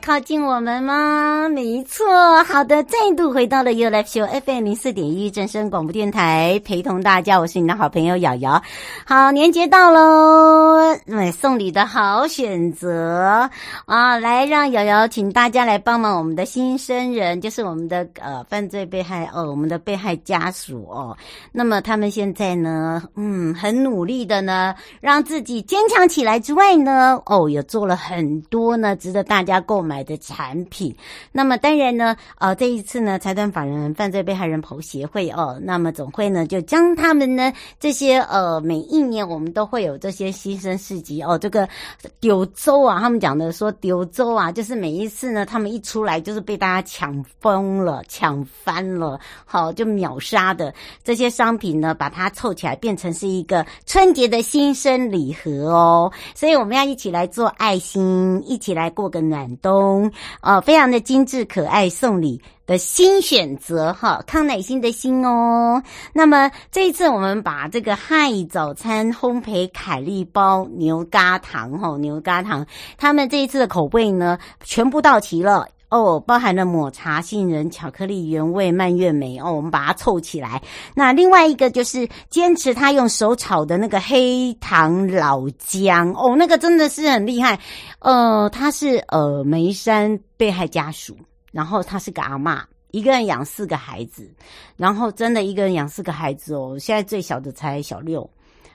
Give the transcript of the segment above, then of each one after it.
靠近我们吗？没错，好的，再度回到了 You Live Show FM 零四点一正声广播电台，陪同大家，我是你的好朋友瑶瑶。好，年节到喽，买送礼的好选择啊！来，让瑶瑶请大家来帮忙我们的新生人，就是我们的呃犯罪被害哦，我们的被害家属哦。那么他们现在呢，嗯，很努力的呢，让自己坚强起来之外呢，哦，也做了很多呢，值得大家共买。的产品，那么当然呢，呃，这一次呢，财团法人犯罪被害人保护协会哦，那么总会呢，就将他们呢这些呃，每一年我们都会有这些新生事迹哦，这个丢州啊，他们讲的说丢州啊，就是每一次呢，他们一出来就是被大家抢疯了、抢翻了，好，就秒杀的这些商品呢，把它凑起来变成是一个春节的新生礼盒哦，所以我们要一起来做爱心，一起来过个暖冬。哦，非常的精致可爱，送礼的新选择哈，康乃馨的心哦。那么这一次我们把这个嗨早餐烘焙凯利包牛轧糖哈，牛轧糖，他们这一次的口味呢，全部到齐了。哦，包含了抹茶、杏仁、巧克力、原味、蔓越莓哦，我们把它凑起来。那另外一个就是坚持他用手炒的那个黑糖老姜哦，那个真的是很厉害。呃，他是呃梅山被害家属，然后他是个阿嬷，一个人养四个孩子，然后真的一个人养四个孩子哦，现在最小的才小六。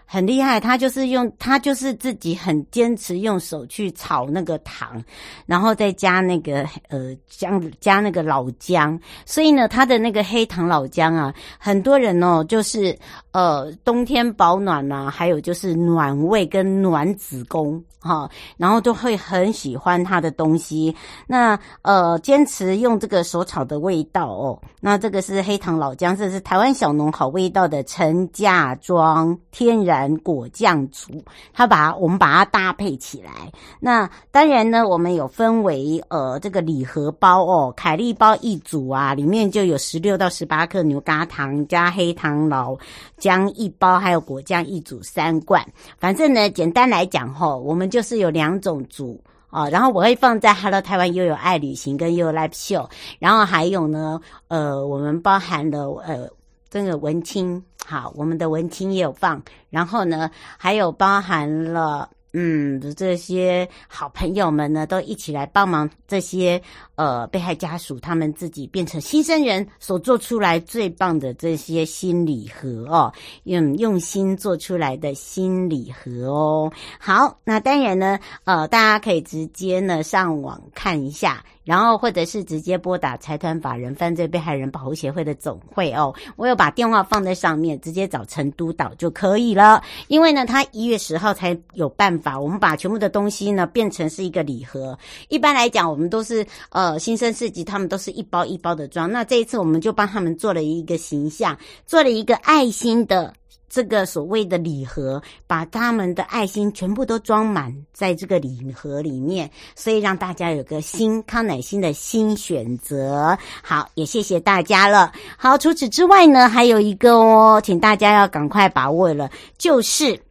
很厉害，他就是用他就是自己很坚持用手去炒那个糖，然后再加那个呃姜加那个老姜，所以呢，他的那个黑糖老姜啊，很多人哦就是呃冬天保暖啊，还有就是暖胃跟暖子宫哈，然后都会很喜欢他的东西。那呃坚持用这个手炒的味道哦，那这个是黑糖老姜，这是台湾小农好味道的陈家庄天然。果酱组，它把我们把它搭配起来。那当然呢，我们有分为呃这个礼盒包哦，凯利包一组啊，里面就有十六到十八克牛轧糖加黑糖老姜一包，还有果酱一组三罐。反正呢，简单来讲吼，我们就是有两种组啊，然后我会放在 Hello 台湾又有爱旅行跟又有 Live Show，然后还有呢，呃，我们包含了呃。这个文青，好，我们的文青也有放，然后呢，还有包含了，嗯，这些好朋友们呢，都一起来帮忙这些呃被害家属，他们自己变成新生人所做出来最棒的这些新礼盒哦，用用心做出来的新礼盒哦。好，那当然呢，呃，大家可以直接呢上网看一下。然后，或者是直接拨打财团法人犯罪被害人保护协会的总会哦，我有把电话放在上面，直接找陈督导就可以了。因为呢，他一月十号才有办法，我们把全部的东西呢变成是一个礼盒。一般来讲，我们都是呃新生四级，他们都是一包一包的装。那这一次，我们就帮他们做了一个形象，做了一个爱心的。这个所谓的礼盒，把他们的爱心全部都装满在这个礼盒里面，所以让大家有个新康乃馨的新选择。好，也谢谢大家了。好，除此之外呢，还有一个哦，请大家要赶快把握了，就是。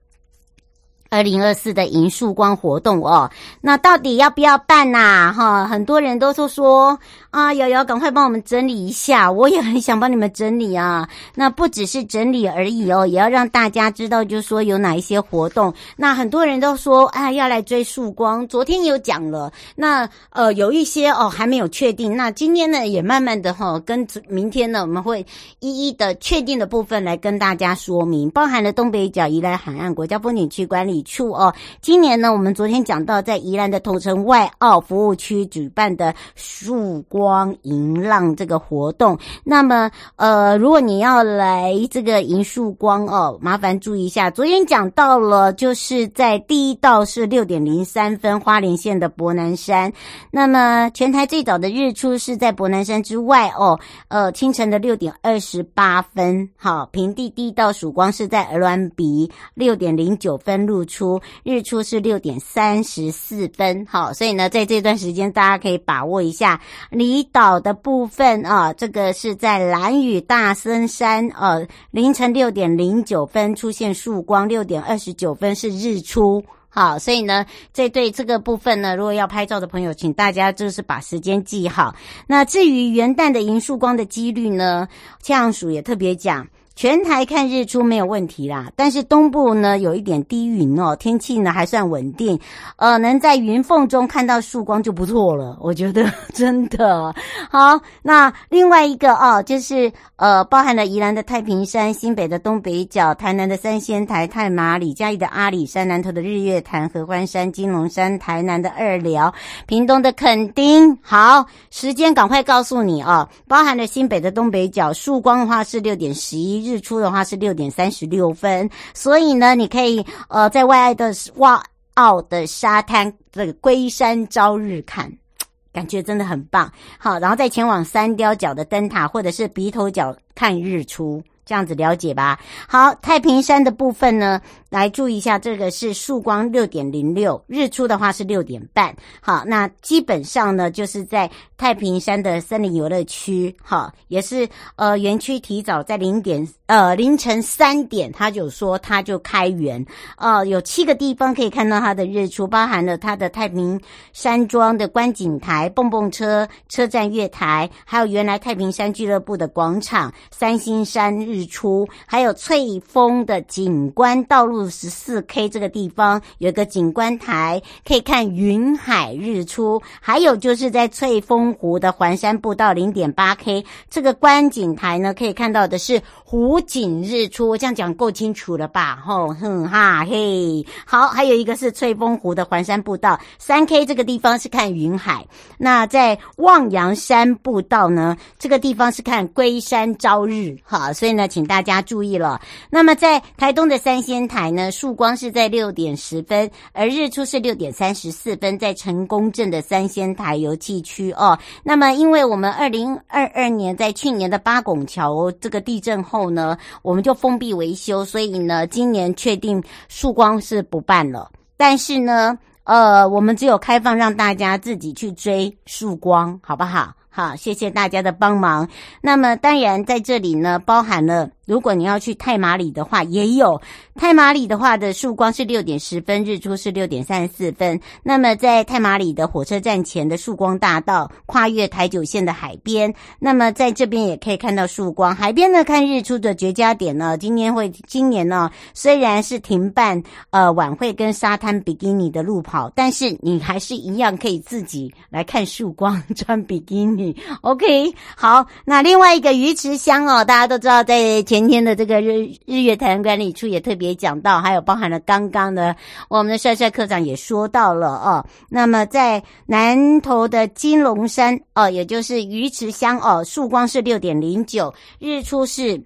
二零二四的迎曙光活动哦，那到底要不要办呐、哈，很多人都说说啊，瑶瑶赶快帮我们整理一下，我也很想帮你们整理啊。那不只是整理而已哦，也要让大家知道，就是说有哪一些活动。那很多人都说啊，要来追曙光，昨天有讲了。那呃，有一些哦还没有确定。那今天呢，也慢慢的哈、哦，跟明天呢，我们会一一的确定的部分来跟大家说明，包含了东北角宜兰海岸国家风景区管理。处哦，今年呢，我们昨天讲到，在宜兰的头城外澳服务区举办的曙光迎浪这个活动。那么，呃，如果你要来这个迎曙光哦，麻烦注意一下。昨天讲到了，就是在第一道是六点零三分，花莲县的伯南山。那么，全台最早的日出是在伯南山之外哦，呃，清晨的六点二十八分。好，平地第一道曙光是在鹅銮鼻六点零九分露出，日出是六点三十四分，好，所以呢，在这段时间大家可以把握一下离岛的部分啊，这个是在蓝屿大森山，呃，凌晨六点零九分出现曙光，六点二十九分是日出，好，所以呢，这对这个部分呢，如果要拍照的朋友，请大家就是把时间记好。那至于元旦的迎曙光的几率呢，气象署也特别讲。全台看日出没有问题啦，但是东部呢有一点低云哦，天气呢还算稳定，呃，能在云缝中看到曙光就不错了，我觉得 真的好。那另外一个哦，就是呃，包含了宜兰的太平山、新北的东北角、台南的三仙台、太麻里、嘉义的阿里山、南投的日月潭、合欢山、金龙山、台南的二寮、屏东的垦丁。好，时间赶快告诉你哦，包含了新北的东北角，曙光的话是六点十一。日出的话是六点三十六分，所以呢，你可以呃在外的外澳的沙滩这个龟山朝日看，感觉真的很棒。好，然后再前往三雕角的灯塔或者是鼻头角看日出，这样子了解吧。好，太平山的部分呢，来注意一下，这个是曙光六点零六，日出的话是六点半。好，那基本上呢，就是在太平山的森林游乐区，哈，也是呃园区提早在零点呃凌晨三点，他就说他就开园，呃有七个地方可以看到它的日出，包含了它的太平山庄的观景台、蹦蹦车车站月台，还有原来太平山俱乐部的广场、三星山日日出，还有翠峰的景观道路。十四 K 这个地方有一个景观台，可以看云海日出。还有就是在翠峰湖的环山步道零点八 K 这个观景台呢，可以看到的是湖景日出。我这样讲够清楚了吧？吼哼哈嘿，好，还有一个是翠峰湖的环山步道三 K 这个地方是看云海。那在望洋山步道呢，这个地方是看龟山朝日。好，所以呢，请大家注意了。那么在台东的三仙台。呢，曙光是在六点十分，而日出是六点三十四分，在成功镇的三仙台游憩区哦。那么，因为我们二零二二年在去年的八拱桥这个地震后呢，我们就封闭维修，所以呢，今年确定曙光是不办了。但是呢，呃，我们只有开放让大家自己去追曙光，好不好？好，谢谢大家的帮忙。那么当然在这里呢，包含了如果你要去太马里的话，也有太马里的话的曙光是六点十分，日出是六点三十四分。那么在太马里的火车站前的曙光大道，跨越台九线的海边，那么在这边也可以看到曙光。海边呢看日出的绝佳点呢，今年会今年呢虽然是停办呃晚会跟沙滩比基尼的路跑，但是你还是一样可以自己来看曙光，穿比基尼。OK，好，那另外一个鱼池乡哦，大家都知道，在前天的这个日日月潭管理处也特别讲到，还有包含了刚刚的我们的帅帅科长也说到了哦。那么在南投的金龙山哦，也就是鱼池乡哦，曙光是六点零九，日出是。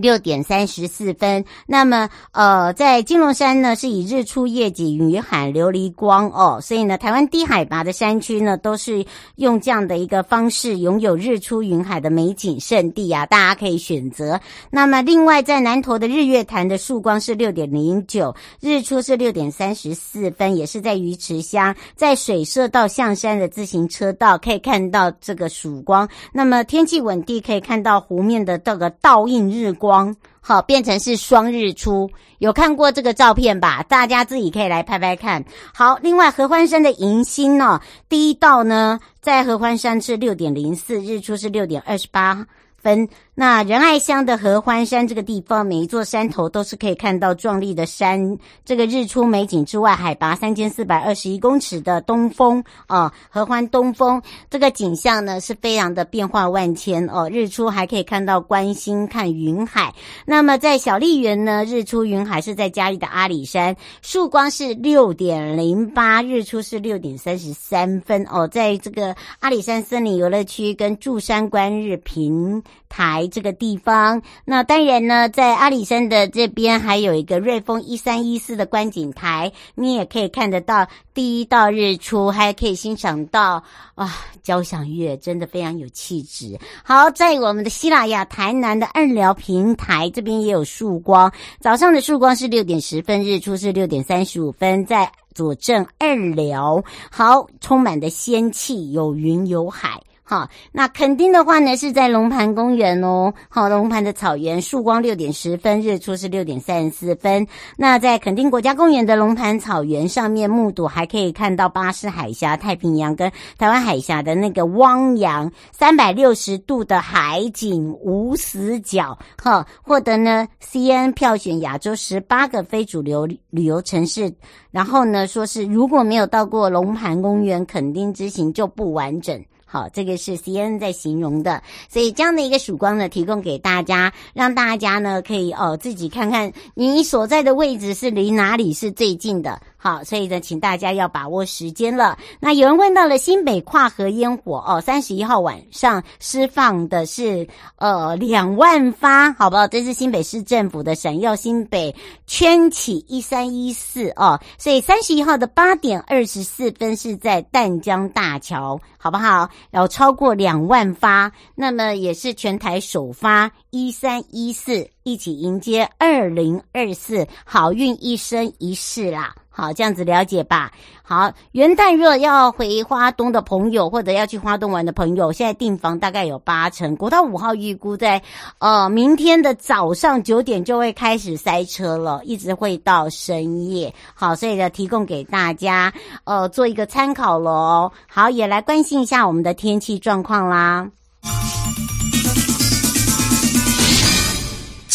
六点三十四分，那么呃，在金龙山呢，是以日出夜景云海琉璃光哦，所以呢，台湾低海拔的山区呢，都是用这样的一个方式，拥有日出云海的美景胜地啊，大家可以选择。那么另外，在南投的日月潭的曙光是六点零九，日出是六点三十四分，也是在鱼池乡，在水社到象山的自行车道可以看到这个曙光。那么天气稳定，可以看到湖面的这个倒映日光。光好，变成是双日出，有看过这个照片吧？大家自己可以来拍拍看。好，另外合欢山的迎新呢，第一道呢，在合欢山是六点零四，日出是六点二十八分。那仁爱乡的合欢山这个地方，每一座山头都是可以看到壮丽的山这个日出美景之外，海拔三千四百二十一公尺的东峰啊，合欢东峰这个景象呢是非常的变化万千哦。日出还可以看到观星看云海。那么在小笠原呢，日出云海是在嘉义的阿里山，曙光是六点零八，日出是六点三十三分哦。在这个阿里山森林游乐区跟祝山观日平台。这个地方，那当然呢，在阿里山的这边还有一个瑞丰一三一四的观景台，你也可以看得到第一道日出，还可以欣赏到啊交响乐，真的非常有气质。好，在我们的西拉雅台南的二寮平台这边也有曙光，早上的曙光是六点十分，日出是六点三十五分，在左镇二寮，好，充满的仙气，有云有海。好，那垦丁的话呢，是在龙盘公园哦。好，龙盘的草原，曙光六点十分，日出是六点三十四分。那在垦丁国家公园的龙盘草原上面，目睹还可以看到巴士海峡、太平洋跟台湾海峡的那个汪洋，三百六十度的海景无死角。哈，获得呢 C N 票选亚洲十八个非主流旅游城市。然后呢，说是如果没有到过龙盘公园，垦丁之行就不完整。好，这个是 C N 在形容的，所以这样的一个曙光呢，提供给大家，让大家呢可以哦自己看看你所在的位置是离哪里是最近的。好，所以呢，请大家要把握时间了。那有人问到了新北跨河烟火哦，三十一号晚上释放的是呃两万发，好不好？这是新北市政府的闪耀新北圈起一三一四哦，所以三十一号的八点二十四分是在淡江大桥，好不好？有超过两万发，那么也是全台首发一三一四，一起迎接二零二四好运一生一世啦。好，这样子了解吧。好，元旦若要回花东的朋友，或者要去花东玩的朋友，现在订房大概有八成。国道五号预估在呃明天的早上九点就会开始塞车了，一直会到深夜。好，所以呢，提供给大家呃做一个参考喽。好，也来关心一下我们的天气状况啦。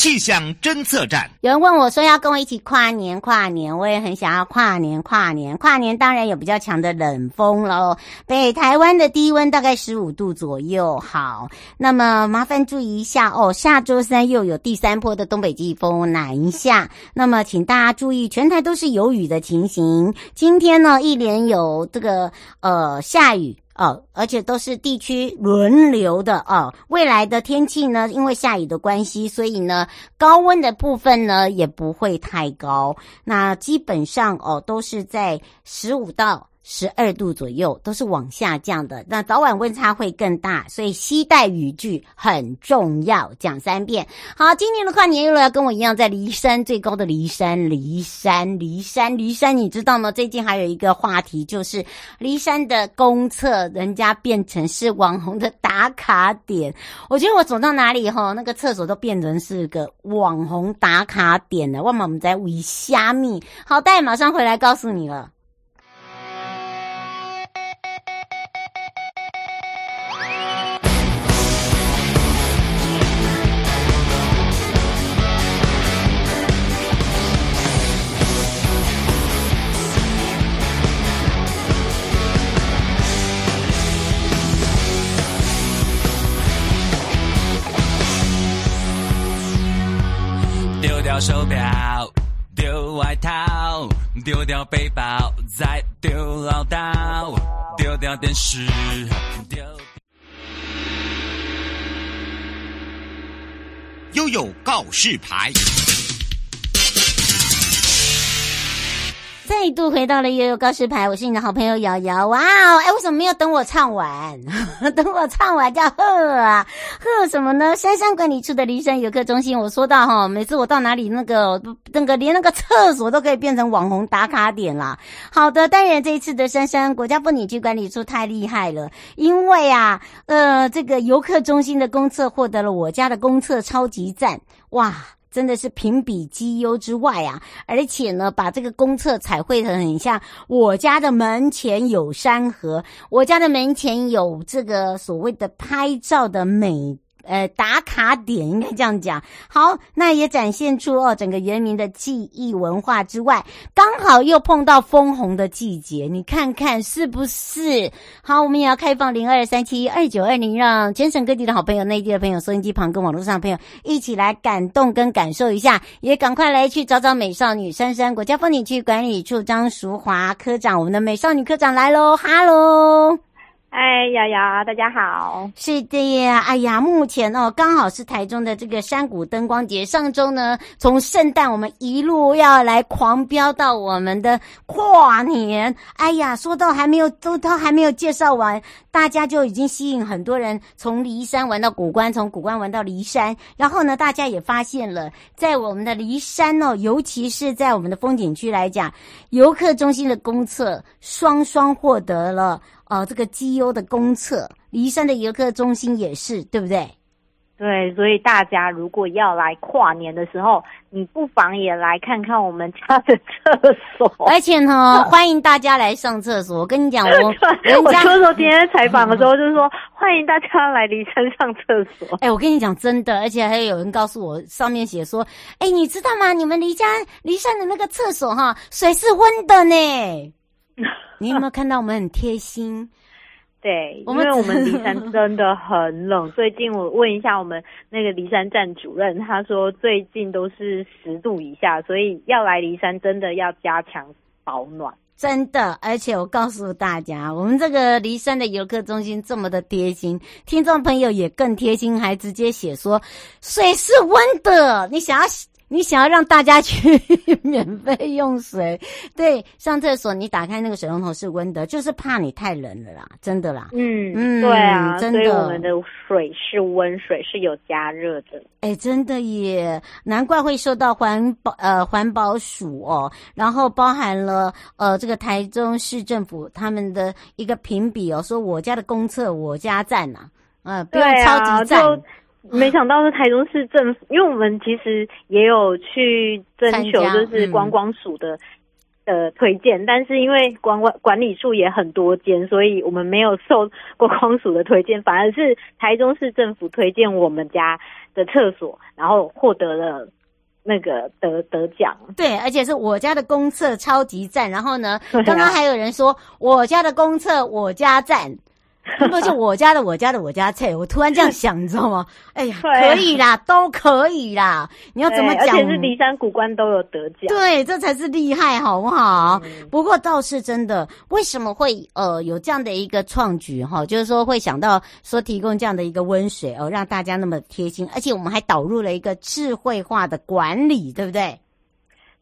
气象侦测站，有人问我说要跟我一起跨年，跨年，我也很想要跨年，跨年，跨年。当然有比较强的冷风喽。北台湾的低温大概十五度左右。好，那么麻烦注意一下哦，下周三又有第三波的东北季风南下，那么请大家注意，全台都是有雨的情形。今天呢，一连有这个呃下雨。哦，而且都是地区轮流的哦。未来的天气呢，因为下雨的关系，所以呢，高温的部分呢也不会太高。那基本上哦，都是在十五到十二度左右，都是往下降的。那早晚温差会更大，所以携带雨具很重要。讲三遍。好，今年的跨年，又要跟我一样在骊山最高的骊山，梨山，梨山，梨山，你知道吗？最近还有一个话题，就是骊山的公厕，人家变成是网红的打卡点。我觉得我走到哪里哈，那个厕所都变成是个网红打卡点了。万马我们在为虾米？好，待马上回来告诉你了。手表，丢外套，丢掉背包，再丢唠叨，丢掉电视，丢。悠悠告示牌。再度回到了悠悠告示牌，我是你的好朋友瑶瑶。哇哦，哎，为什么没有等我唱完？等我唱完叫贺啊，贺什么呢？山山管理处的离山游客中心，我说到哈，每次我到哪里，那个那个连那个厕所都可以变成网红打卡点啦。好的，当然这一次的山山国家风景区管理处太厉害了，因为啊，呃，这个游客中心的公厕获得了我家的公厕超级赞，哇！真的是评比绩优之外啊，而且呢，把这个公厕彩绘的很像我家的门前有山河，我家的门前有这个所谓的拍照的美。呃，打卡点应该这样讲。好，那也展现出哦，整个原民的记忆文化之外，刚好又碰到枫红的季节，你看看是不是？好，我们也要开放零二三七二九二零，让全省各地的好朋友、内地的朋友、收音机旁跟网络上的朋友一起来感动跟感受一下，也赶快来去找找美少女珊珊。国家风景区管理处张淑华科长，我们的美少女科长来喽，哈喽。哎，瑶瑶，大家好。是的呀，哎呀，目前哦，刚好是台中的这个山谷灯光节。上周呢，从圣诞我们一路要来狂飙到我们的跨年。哎呀，说到还没有都都还没有介绍完，大家就已经吸引很多人从骊山玩到谷关，从谷关玩到骊山。然后呢，大家也发现了，在我们的骊山哦，尤其是在我们的风景区来讲，游客中心的公厕双双获得了。哦，这个绩优的公厕，离山的游客中心也是，对不对？对，所以大家如果要来跨年的时候，你不妨也来看看我们家的厕所。而且呢，欢迎大家来上厕所。我跟你讲，我我说说今天采访的时候，就是说欢迎大家来离山上厕所。哎，我跟你讲真的，而且还有人告诉我，上面写说，哎，你知道吗？你们离家离山的那个厕所哈，水是温的呢。你有没有看到我们很贴心？对，因为我们骊山真的很冷。最近我问一下我们那个骊山站主任，他说最近都是十度以下，所以要来骊山真的要加强保暖。真的，而且我告诉大家，我们这个骊山的游客中心这么的贴心，听众朋友也更贴心，还直接写说水是温的，你想要。你想要让大家去 免费用水，对，上厕所你打开那个水龙头是温的，就是怕你太冷了啦，真的啦。嗯嗯，对啊，真的，所以我们的水是温水，是有加热的。哎，真的耶，难怪会受到环保呃环保署哦，然后包含了呃这个台中市政府他们的一个评比哦，说我家的公厕我家赞呐，嗯，不用超级赞。没想到是台中市政府，因为我们其实也有去征求，就是观光署的呃推荐，但是因为管管管理处也很多间，所以我们没有受 观光署的推荐，反而是台中市政府推荐我们家的厕所，然后获得了那个得得奖。对，而且是我家的公厕超级赞。然后呢，刚刚还有人说我家的公厕我家赞。不是我家的，我家的，我家菜。我突然这样想，你知道吗？哎呀，可以啦，都可以啦。你要怎么讲？而且是骊山古关都有得奖。对，这才是厉害，好不好？嗯、不过倒是真的，为什么会呃有这样的一个创举哈？就是说会想到说提供这样的一个温水哦，让大家那么贴心，而且我们还导入了一个智慧化的管理，对不对？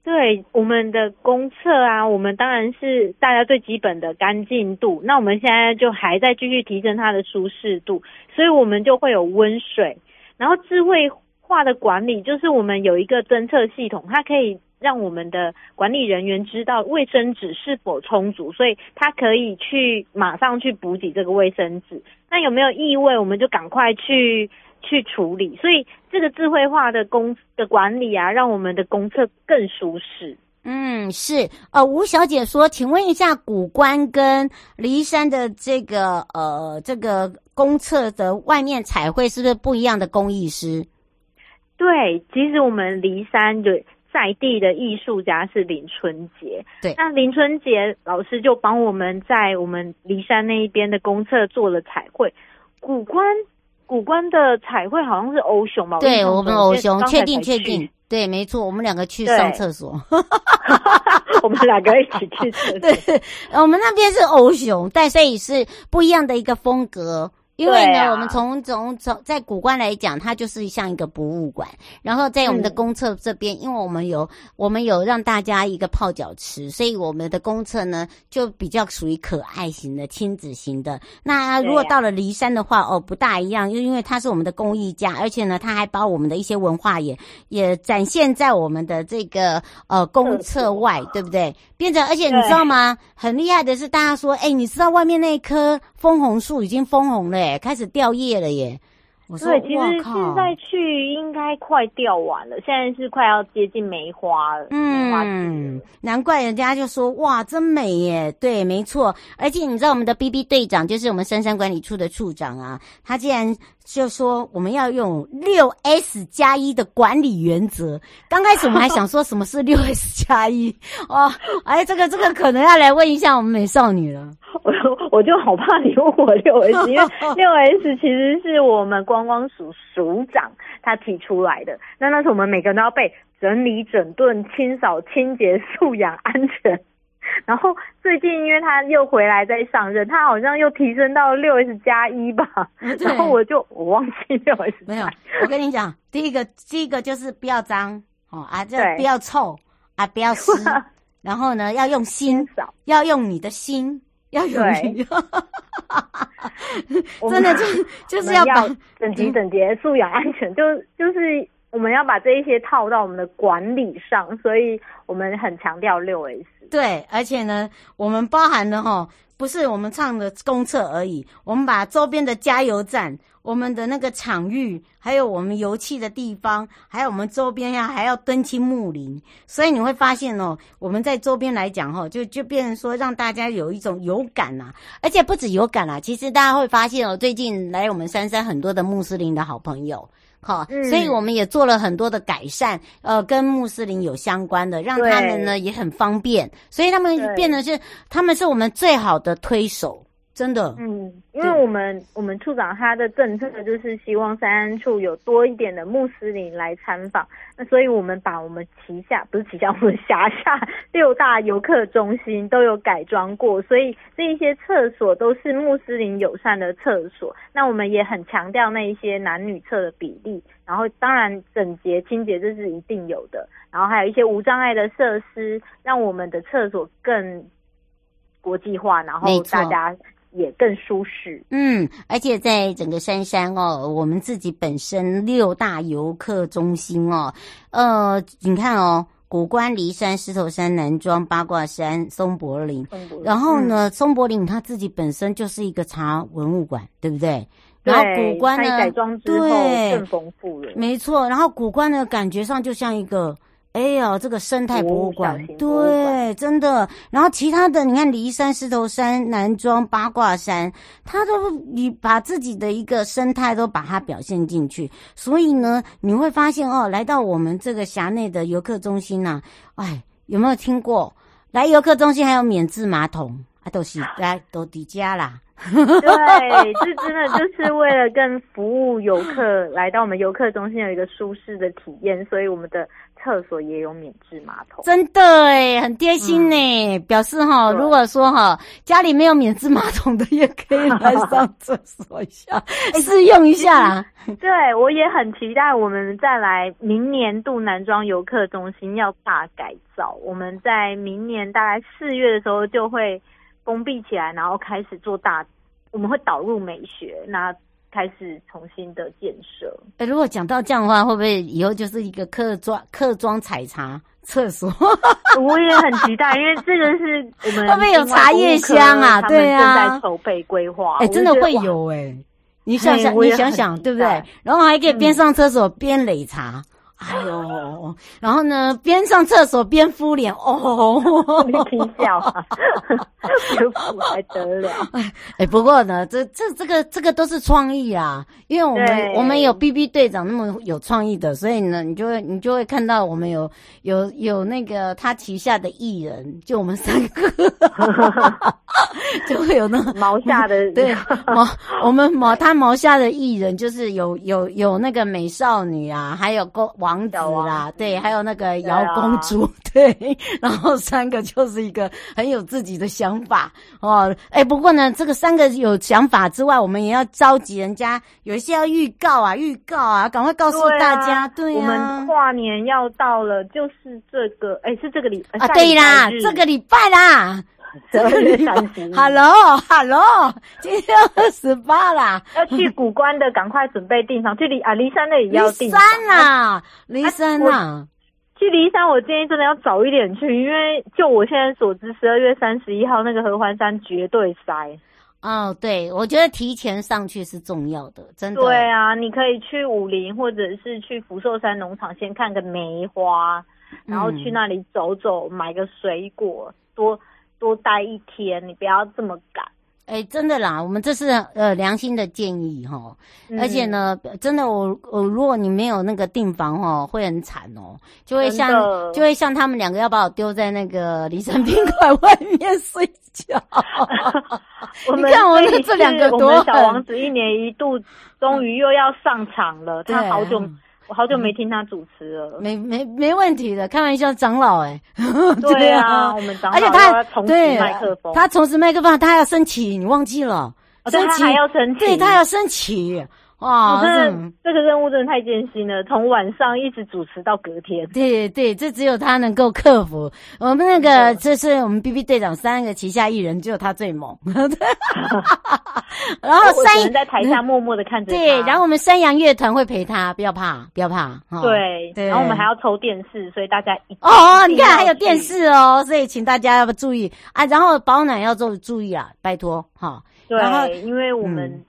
对我们的公厕啊，我们当然是大家最基本的干净度。那我们现在就还在继续提升它的舒适度，所以我们就会有温水，然后智慧化的管理，就是我们有一个侦测系统，它可以让我们的管理人员知道卫生纸是否充足，所以它可以去马上去补给这个卫生纸。那有没有异味，我们就赶快去。去处理，所以这个智慧化的公的管理啊，让我们的公厕更舒适。嗯，是。呃，吴小姐说，请问一下，古关跟骊山的这个呃这个公厕的外面彩绘是不是不一样的工艺师？对，其实我们骊山的在地的艺术家是林春杰。对，那林春杰老师就帮我们在我们骊山那一边的公厕做了彩绘，古关。谷关的彩绘好像是欧熊吧？对，我们欧熊，确定确定，对，没错，我们两个去上厕所，我们两个一起去厕所。对，我们那边是欧熊，但所以是不一样的一个风格。因为呢，啊、我们从从从在古关来讲，它就是像一个博物馆。然后在我们的公厕这边，嗯、因为我们有我们有让大家一个泡脚池，所以我们的公厕呢就比较属于可爱型的亲子型的。那如果到了骊山的话，哦，不大一样，因因为它是我们的公益家，而且呢，它还把我们的一些文化也也展现在我们的这个呃公厕外，对不对？变成而且你知道吗？很厉害的是，大家说，哎，你知道外面那一棵枫红树已经枫红了耶。开始掉叶了耶！我说对，其实现在去应该快掉完了，现在是快要接近梅花了。嗯，难怪人家就说哇，真美耶！对，没错。而且你知道我们的 B B 队长就是我们深山管理处的处长啊，他竟然就说我们要用六 S 加一的管理原则。刚开始我们还想说什么是 六 S 加一哦，哎，这个这个可能要来问一下我们美少女了。我我就好怕你问我六 S，因为 六 S 其实是我们观光署署长他提出来的。那那是我们每个人都要背整理、整顿、清扫、清洁、素养、安全。然后最近因为他又回来再上任，他好像又提升到六 S 加一吧。然后我就我忘记六 S 没有。我跟你讲，第一个第一个就是不要脏哦啊，这不要臭啊，不要湿。然后呢，要用心，要用你的心。要有礼，真的就就是要把整齐、整洁、素养、安全，就就是我们要把这一些套到我们的管理上，所以我们很强调六 S。对，而且呢，我们包含了齁，不是我们唱的公厕而已，我们把周边的加油站。我们的那个场域，还有我们油气的地方，还有我们周边呀，还要敦亲睦邻，所以你会发现哦，我们在周边来讲哈，就就变成说让大家有一种有感呐，而且不止有感啦，其实大家会发现哦，最近来我们三山很多的穆斯林的好朋友，好，所以我们也做了很多的改善，呃，跟穆斯林有相关的，让他们呢也很方便，所以他们变得是他们是我们最好的推手。真的，嗯，因为我们我们处长他的政策就是希望三安处有多一点的穆斯林来参访，那所以我们把我们旗下不是旗下，我们辖下六大游客中心都有改装过，所以这一些厕所都是穆斯林友善的厕所。那我们也很强调那一些男女厕的比例，然后当然整洁清洁这是一定有的，然后还有一些无障碍的设施，让我们的厕所更国际化，然后大家。也更舒适，嗯，而且在整个山山哦，我们自己本身六大游客中心哦，呃，你看哦，古关、骊山、狮头山、南庄、八卦山、松柏林，然后呢，嗯、松柏林它自己本身就是一个茶文物馆，对不对？对，然后古关呢，改装之后对更丰富了，没错。然后古关呢，感觉上就像一个。哎呀，这个生态博物馆，对，真的。然后其他的，你看骊山、狮头山、南庄、八卦山，它都你把自己的一个生态都把它表现进去。所以呢，你会发现哦，来到我们这个辖内的游客中心呐，哎，有没有听过？来游客中心还有免治马桶啊，都是来都底家啦。对，这真的就是为了更服务游客，来到我们游客中心有一个舒适的体验，所以我们的。厕所也有免治马桶，真的哎，很贴心呢。嗯、表示哈，如果说哈家里没有免治马桶的，也可以来上厕所一下，试用一下啦。对，我也很期待我们再来明年度男装游客中心要大改造。我们在明年大概四月的时候就会封闭起来，然后开始做大，我们会导入美学那。开始重新的建设。哎、欸，如果讲到这样的话，会不会以后就是一个客庄客庄采茶厕所？我也很期待，因为这个是我们 会不会有茶叶香啊？对啊，正在筹备规划。哎、欸，真的会有哎、欸！你想想，你想想，对不对？然后还可以边上厕所边擂茶。嗯哎呦，然后呢，边上厕所边敷脸哦，你听笑啊，敷还得了？哎，不过呢，这这这个这个都是创意啊，因为我们我们有 B B 队长那么有创意的，所以呢，你就会你就会看到我们有有有那个他旗下的艺人，就我们三个，就会有那毛下的 对毛，我们毛他毛下的艺人就是有有有那个美少女啊，还有公王子啦，对，还有那个姚公主，对，啊、对，然后三个就是一个很有自己的想法哦。哎，不过呢，这个三个有想法之外，我们也要召集人家，有一些要预告啊，预告啊，赶快告诉大家。对，啊、对啊，我们跨年要到了，就是这个，哎，是这个礼啊，对啦，这个礼拜啦。十二月三十，Hello，Hello，今天二十八啦，要去古关的，赶快准备订房。去离啊，离山那也要订。离山啊，离山啊，去离山，我建议真的要早一点去，因为就我现在所知，十二月三十一号那个合欢山绝对塞。哦，对，我觉得提前上去是重要的，真的。对啊，你可以去武陵，或者是去福寿山农场，先看个梅花，然后去那里走走，嗯、买个水果，多。多待一天，你不要这么赶。哎、欸，真的啦，我们这是呃良心的建议哈。嗯、而且呢，真的我我如果你没有那个订房哦，会很惨哦、喔，就会像就会像他们两个要把我丢在那个离山宾馆外面睡觉。你看我们这两个多，小王子一年一度终于又要上场了，他好久。我好久没听他主持了，没没没问题的，开玩笑，长老哎，对啊，我们长老，而且他要重拾麦克风，他重拾麦克风，他还要升旗，你忘记了？升旗还要升旗，对他要升旗。哇，这这个任务真的太艰辛了，从晚上一直主持到隔天。对对，这只有他能够克服。我们那个这是我们 B B 队长三个旗下艺人，只有他最猛。然后山人在台下默默的看着。对，然后我们山羊乐团会陪他，不要怕，不要怕。对对，然后我们还要抽电视，所以大家一哦，你看还有电视哦，所以请大家要不注意啊，然后保暖要做注意啊，拜托哈。对，因为我们。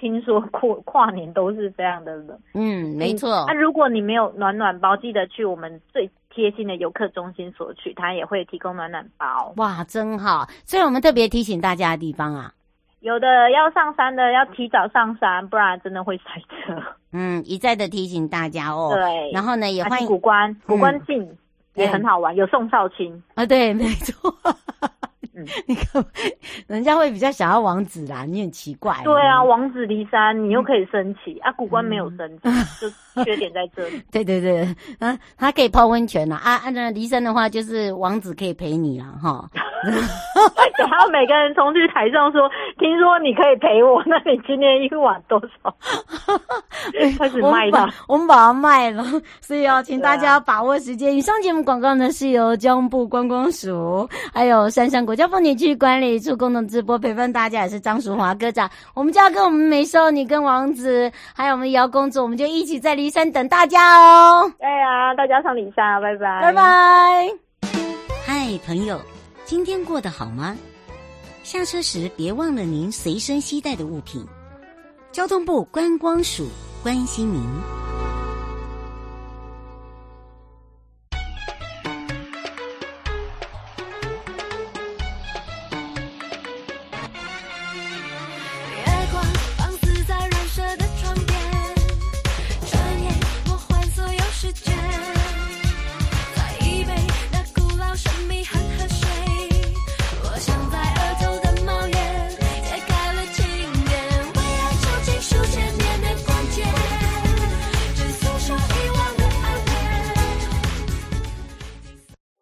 听说过跨年都是非常的冷，嗯，没错。那、啊、如果你没有暖暖包，记得去我们最贴心的游客中心索取，他也会提供暖暖包。哇，真好！所以我们特别提醒大家的地方啊，有的要上山的要提早上山，不然真的会塞车。嗯，一再的提醒大家哦。对，然后呢，也欢迎古关，古关近、嗯、也很好玩，有宋少卿啊，对，没错。你看，人家会比较想要王子啦，你很奇怪。对啊，王子离山，你又可以升旗、嗯、啊，古关没有升旗，嗯、就 缺点在这里。对对对，啊，他可以泡温泉啦啊，按照离山的话，就是王子可以陪你啦哈。然后每个人冲去台上说：“听说你可以陪我，那你今天一晚多少？”开始卖它，我们把它卖了。所以要请大家把握时间。以上节目广告呢，是由交通部观光署还有三山国家风景区管理处共同直播，陪伴大家也是张淑华科长。我们就要跟我们美少女、跟王子，还有我们姚公主，我们就一起在离山等大家哦。对啊，大家上离山，拜拜，拜拜。嗨，朋友。今天过得好吗？下车时别忘了您随身携带的物品。交通部观光署关心您。